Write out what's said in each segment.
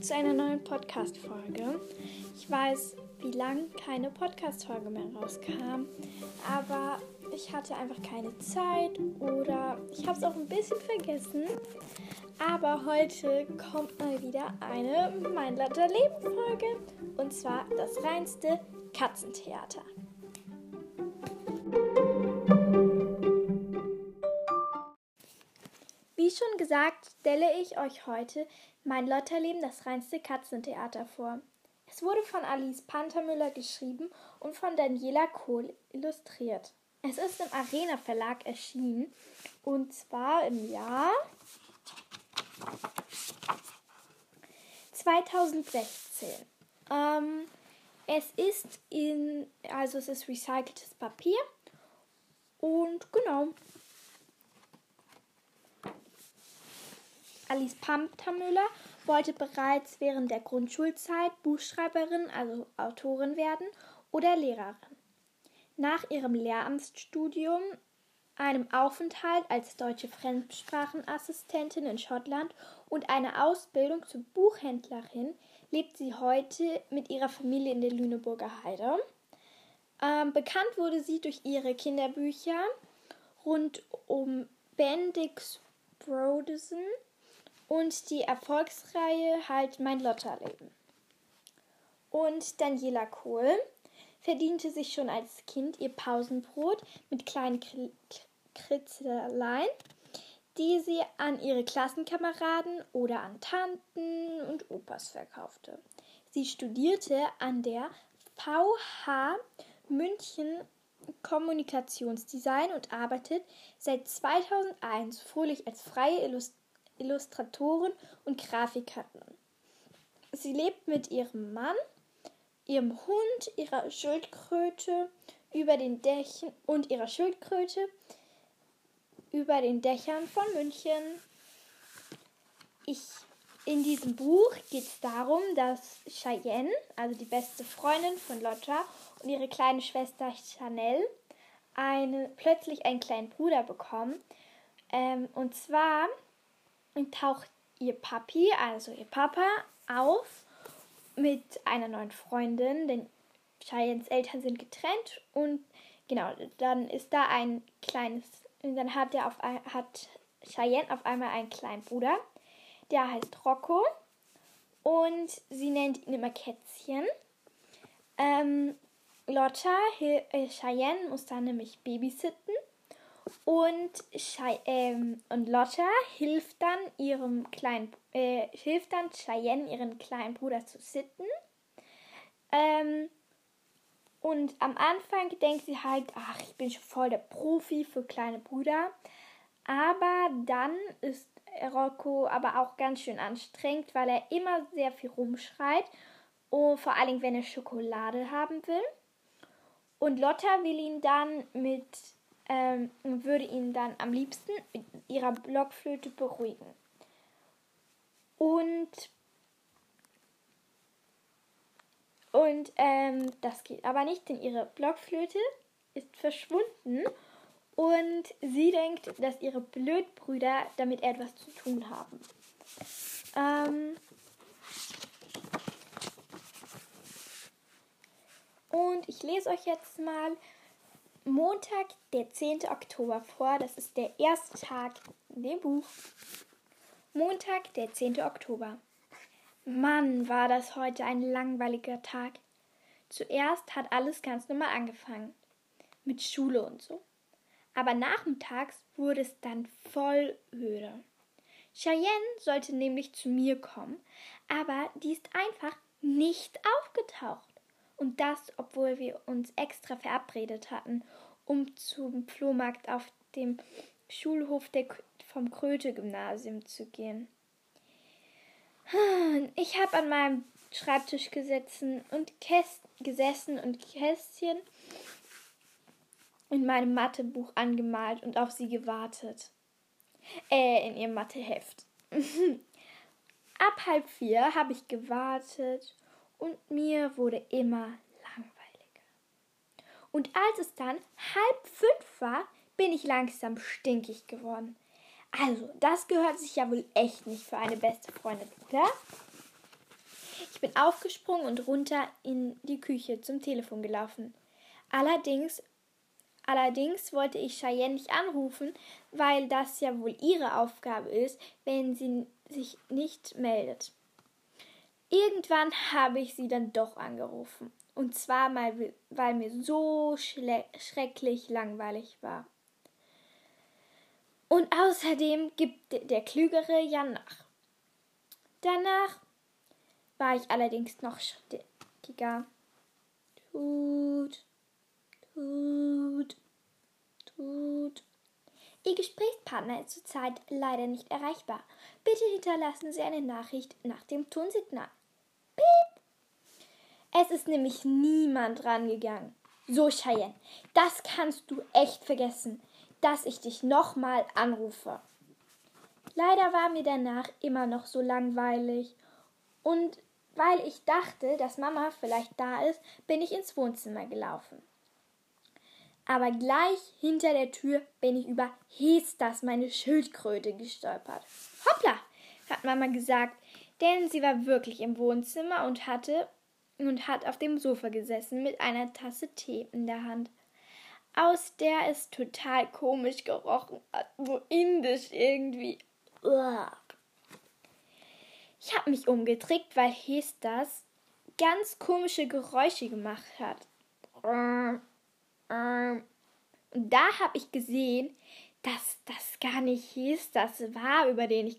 zu einer neuen Podcast-Folge. Ich weiß, wie lange keine Podcast-Folge mehr rauskam, aber ich hatte einfach keine Zeit oder ich habe es auch ein bisschen vergessen. Aber heute kommt mal wieder eine Mein Leben-Folge und zwar das reinste Katzentheater. Gesagt, stelle ich euch heute mein Lotterleben, das reinste Katzentheater vor. Es wurde von Alice Pantermüller geschrieben und von Daniela Kohl illustriert. Es ist im Arena Verlag erschienen und zwar im Jahr 2016. Ähm, es ist in, also es ist recyceltes Papier und genau, Alice Pantermüller wollte bereits während der Grundschulzeit Buchschreiberin, also Autorin werden oder Lehrerin. Nach ihrem Lehramtsstudium, einem Aufenthalt als deutsche Fremdsprachenassistentin in Schottland und einer Ausbildung zur Buchhändlerin lebt sie heute mit ihrer Familie in der Lüneburger Heide. Ähm, bekannt wurde sie durch ihre Kinderbücher rund um Bendix Broderson und die Erfolgsreihe Halt mein Lotterleben. Und Daniela Kohl verdiente sich schon als Kind ihr Pausenbrot mit kleinen Kritzeleien, die sie an ihre Klassenkameraden oder an Tanten und Opas verkaufte. Sie studierte an der VH München Kommunikationsdesign und arbeitet seit 2001 fröhlich als freie Illustratorin Illustratoren und Grafikerin. Sie lebt mit ihrem Mann, ihrem Hund, ihrer Schildkröte über den Dächern und ihrer Schildkröte über den Dächern von München. Ich in diesem Buch geht es darum, dass Cheyenne, also die beste Freundin von Lotta und ihre kleine Schwester Chanel, eine, plötzlich einen kleinen Bruder bekommen. Ähm, und zwar taucht ihr Papi, also ihr Papa, auf mit einer neuen Freundin, denn Cheyennes Eltern sind getrennt und genau, dann ist da ein kleines, dann hat er auf hat Cheyenne auf einmal einen kleinen Bruder, der heißt Rocco und sie nennt ihn immer Kätzchen. Ähm, Lotta, äh, Cheyenne muss dann nämlich babysitten und, ähm, und Lotta hilft dann ihrem kleinen, äh, hilft dann Cheyenne, ihren kleinen Bruder zu sitten. Ähm, und am Anfang denkt sie halt, ach, ich bin schon voll der Profi für kleine Brüder. Aber dann ist Rocco aber auch ganz schön anstrengend, weil er immer sehr viel rumschreit. Und vor allem, wenn er Schokolade haben will. Und Lotta will ihn dann mit ähm, würde ihn dann am liebsten mit ihrer Blockflöte beruhigen. Und, und ähm, das geht aber nicht, denn ihre Blockflöte ist verschwunden und sie denkt, dass ihre Blödbrüder damit etwas zu tun haben. Ähm, und ich lese euch jetzt mal Montag, der 10. Oktober vor. Das ist der erste Tag in dem Buch. Montag, der 10. Oktober. Mann, war das heute ein langweiliger Tag. Zuerst hat alles ganz normal angefangen. Mit Schule und so. Aber nachmittags wurde es dann voll öde. Cheyenne sollte nämlich zu mir kommen, aber die ist einfach nicht aufgetaucht. Und das, obwohl wir uns extra verabredet hatten, um zum Flohmarkt auf dem Schulhof der, vom Kröte-Gymnasium zu gehen. Ich habe an meinem Schreibtisch gesessen und Käst gesessen und Kästchen in meinem Mathebuch angemalt und auf sie gewartet. Äh, in ihrem Matheheft. Ab halb vier habe ich gewartet und mir wurde immer langweiliger. Und als es dann halb fünf war, bin ich langsam stinkig geworden. Also, das gehört sich ja wohl echt nicht für eine beste Freundin, oder? Ich bin aufgesprungen und runter in die Küche zum Telefon gelaufen. Allerdings, allerdings wollte ich Cheyenne nicht anrufen, weil das ja wohl ihre Aufgabe ist, wenn sie sich nicht meldet. Irgendwann habe ich sie dann doch angerufen. Und zwar mal, weil mir so schrecklich langweilig war. Und außerdem gibt der Klügere ja nach. Danach war ich allerdings noch schräger. Tut, tut, tut. Ihr Gesprächspartner ist zurzeit leider nicht erreichbar. Bitte hinterlassen Sie eine Nachricht nach dem Tonsignal. Es ist nämlich niemand rangegangen. So, Cheyenne, das kannst du echt vergessen, dass ich dich nochmal anrufe. Leider war mir danach immer noch so langweilig und weil ich dachte, dass Mama vielleicht da ist, bin ich ins Wohnzimmer gelaufen. Aber gleich hinter der Tür bin ich über Hestas, meine Schildkröte, gestolpert. Hoppla, hat Mama gesagt, denn sie war wirklich im Wohnzimmer und hatte und hat auf dem Sofa gesessen mit einer Tasse Tee in der Hand, aus der es total komisch gerochen hat, so indisch irgendwie. Uah. Ich habe mich umgedreht, weil Hestas ganz komische Geräusche gemacht hat. Und da habe ich gesehen, dass das gar nicht Hestas war, über den ich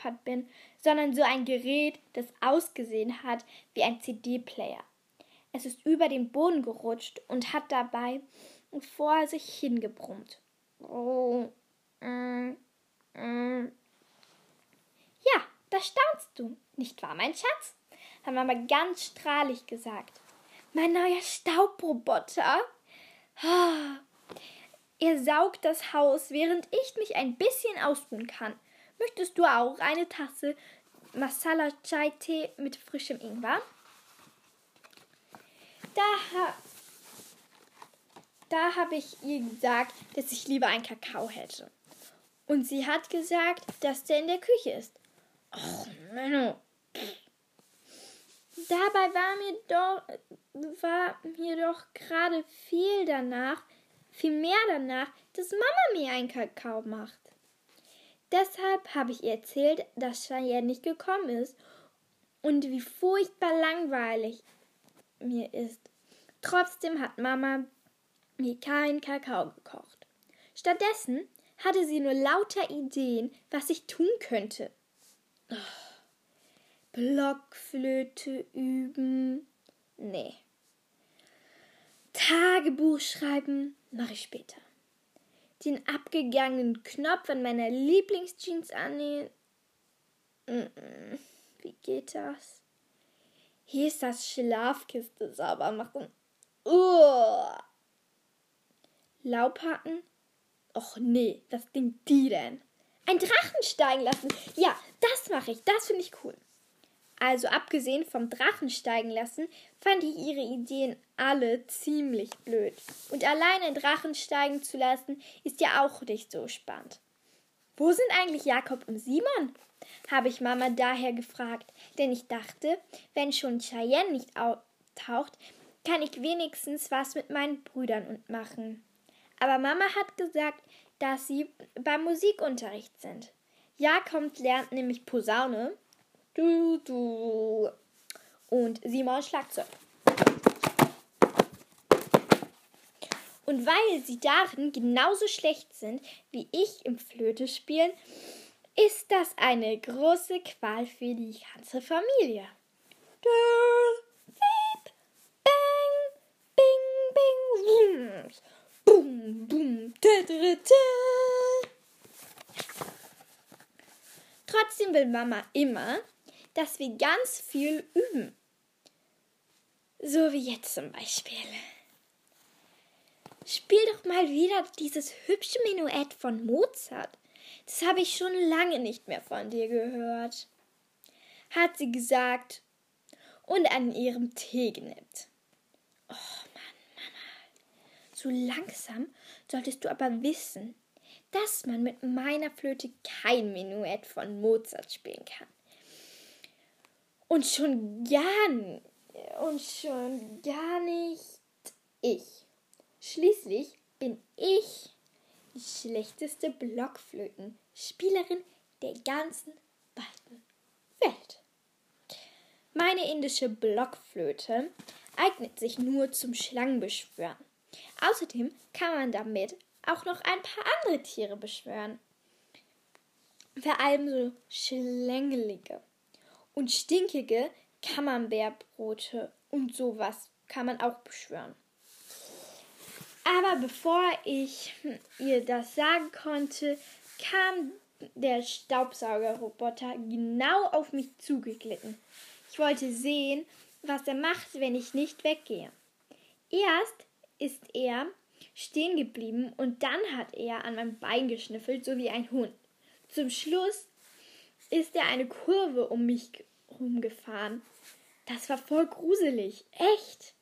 gestolpert bin, sondern so ein Gerät, das ausgesehen hat wie ein CD-Player. Es ist über den Boden gerutscht und hat dabei vor sich hingebrummt. Oh, mm, mm. Ja, da staunst du, nicht wahr, mein Schatz? hat Mama ganz strahlig gesagt. Mein neuer Staubroboter. Oh, er saugt das Haus, während ich mich ein bisschen ausruhen kann. Möchtest du auch eine Tasse Masala Chai Tee mit frischem Ingwer? Da, da habe ich ihr gesagt, dass ich lieber einen Kakao hätte. Und sie hat gesagt, dass der in der Küche ist. Och, Menno. Dabei war mir doch, doch gerade viel danach, viel mehr danach, dass Mama mir einen Kakao macht. Deshalb habe ich ihr erzählt, dass Cheyenne nicht gekommen ist und wie furchtbar langweilig mir ist. Trotzdem hat Mama mir keinen Kakao gekocht. Stattdessen hatte sie nur lauter Ideen, was ich tun könnte. Oh, Blockflöte üben. Nee. Tagebuch schreiben mache ich später den abgegangenen Knopf an meiner Lieblingsjeans annähen. Wie geht das? Hier ist das Schlafkiste sauber machen. Uah. Laubhacken? Och nee, was denkt die denn? Ein Drachen steigen lassen. Ja, das mache ich. Das finde ich cool. Also abgesehen vom Drachen steigen lassen, fand ich ihre Ideen alle ziemlich blöd. Und allein einen Drachen steigen zu lassen, ist ja auch nicht so spannend. Wo sind eigentlich Jakob und Simon? habe ich Mama daher gefragt, denn ich dachte, wenn schon Cheyenne nicht auftaucht, kann ich wenigstens was mit meinen Brüdern machen. Aber Mama hat gesagt, dass sie beim Musikunterricht sind. Jakob lernt nämlich Posaune Du, du. Und Simon Schlagzeug. Und weil sie darin genauso schlecht sind wie ich im Flöte spielen, ist das eine große Qual für die ganze Familie. Boom, Trotzdem will Mama immer, dass wir ganz viel üben. So wie jetzt zum Beispiel. Spiel doch mal wieder dieses hübsche Menuett von Mozart. Das habe ich schon lange nicht mehr von dir gehört, hat sie gesagt und an ihrem Tee genippt. Oh Mann, Mama, so langsam solltest du aber wissen, dass man mit meiner Flöte kein Menuett von Mozart spielen kann. Und schon gar, und schon gar nicht ich. Schließlich bin ich die schlechteste Blockflötenspielerin der ganzen weiten Welt. Meine indische Blockflöte eignet sich nur zum Schlangenbeschwören. Außerdem kann man damit auch noch ein paar andere Tiere beschwören. Vor allem so schlängelige und stinkige Camembertbrote und sowas kann man auch beschwören. Aber bevor ich ihr das sagen konnte, kam der Staubsaugerroboter genau auf mich zugeglitten. Ich wollte sehen, was er macht, wenn ich nicht weggehe. Erst ist er stehen geblieben und dann hat er an meinem Bein geschnüffelt, so wie ein Hund. Zum Schluss ist er eine Kurve um mich rumgefahren. Das war voll gruselig. Echt.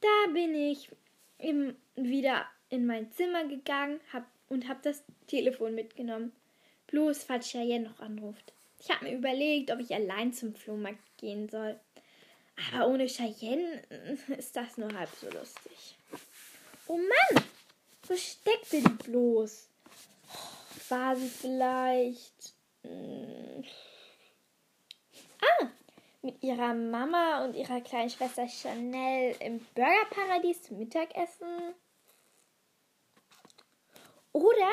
Da bin ich eben wieder in mein Zimmer gegangen hab, und habe das Telefon mitgenommen. Bloß, falls Cheyenne noch anruft. Ich habe mir überlegt, ob ich allein zum Flohmarkt gehen soll. Aber ohne Cheyenne ist das nur halb so lustig. Oh Mann! Wo steckte die bloß? War sie vielleicht. Ah! Mit ihrer Mama und ihrer kleinen Schwester Chanel im Burgerparadies zum Mittagessen? Oder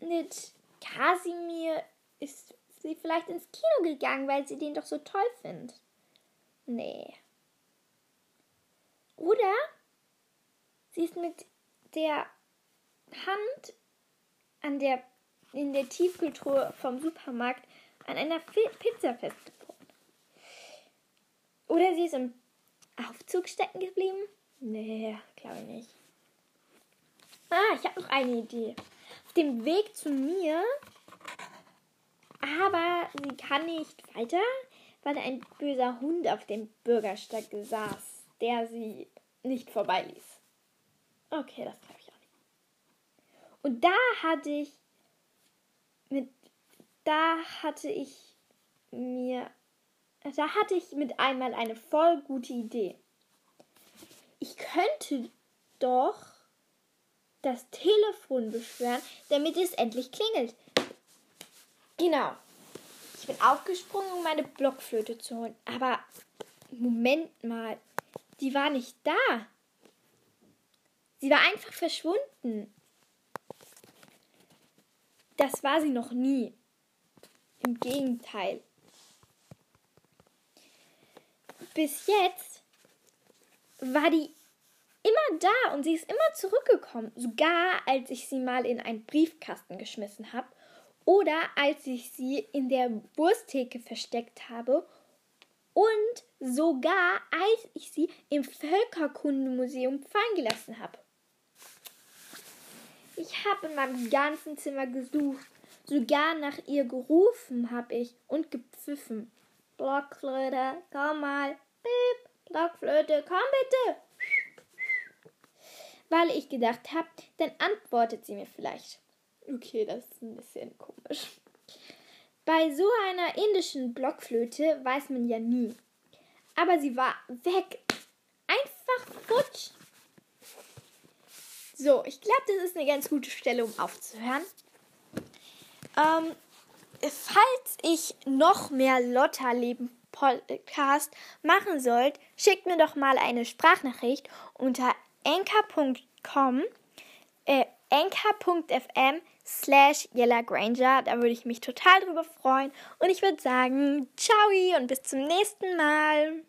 mit Kasimir ist sie vielleicht ins Kino gegangen, weil sie den doch so toll findet. Nee. Oder sie ist mit der Hand an der, in der Tiefkühltruhe vom Supermarkt an einer Pizza festgefroren. Oder sie ist im Aufzug stecken geblieben? Nee, glaube ich nicht. Ah, ich habe noch eine Idee. Auf dem Weg zu mir, aber sie kann nicht weiter, weil ein böser Hund auf dem Bürgersteig saß, der sie nicht vorbeiließ. Okay, das glaube ich auch nicht. Und da hatte ich mit da hatte ich mir da hatte ich mit einmal eine voll gute Idee. Ich könnte doch das Telefon beschweren, damit es endlich klingelt. Genau. Ich bin aufgesprungen, um meine Blockflöte zu holen. Aber Moment mal, die war nicht da. Sie war einfach verschwunden. Das war sie noch nie. Im Gegenteil. Bis jetzt war die immer da und sie ist immer zurückgekommen. Sogar als ich sie mal in einen Briefkasten geschmissen habe oder als ich sie in der Wursttheke versteckt habe und sogar als ich sie im Völkerkundemuseum fallen gelassen habe. Ich habe in meinem ganzen Zimmer gesucht, sogar nach ihr gerufen habe ich und gepfiffen. Blockflöte, komm mal, Piep, Blockflöte, komm bitte. Weil ich gedacht habe, dann antwortet sie mir vielleicht. Okay, das ist ein bisschen komisch. Bei so einer indischen Blockflöte weiß man ja nie. Aber sie war weg. Einfach futsch. So, ich glaube, das ist eine ganz gute Stelle, um aufzuhören. Ähm, falls ich noch mehr Lotta-Leben Podcast machen sollt, schickt mir doch mal eine Sprachnachricht unter anchor.com, äh, anchor.fm slash Granger. Da würde ich mich total drüber freuen. Und ich würde sagen, ciao und bis zum nächsten Mal.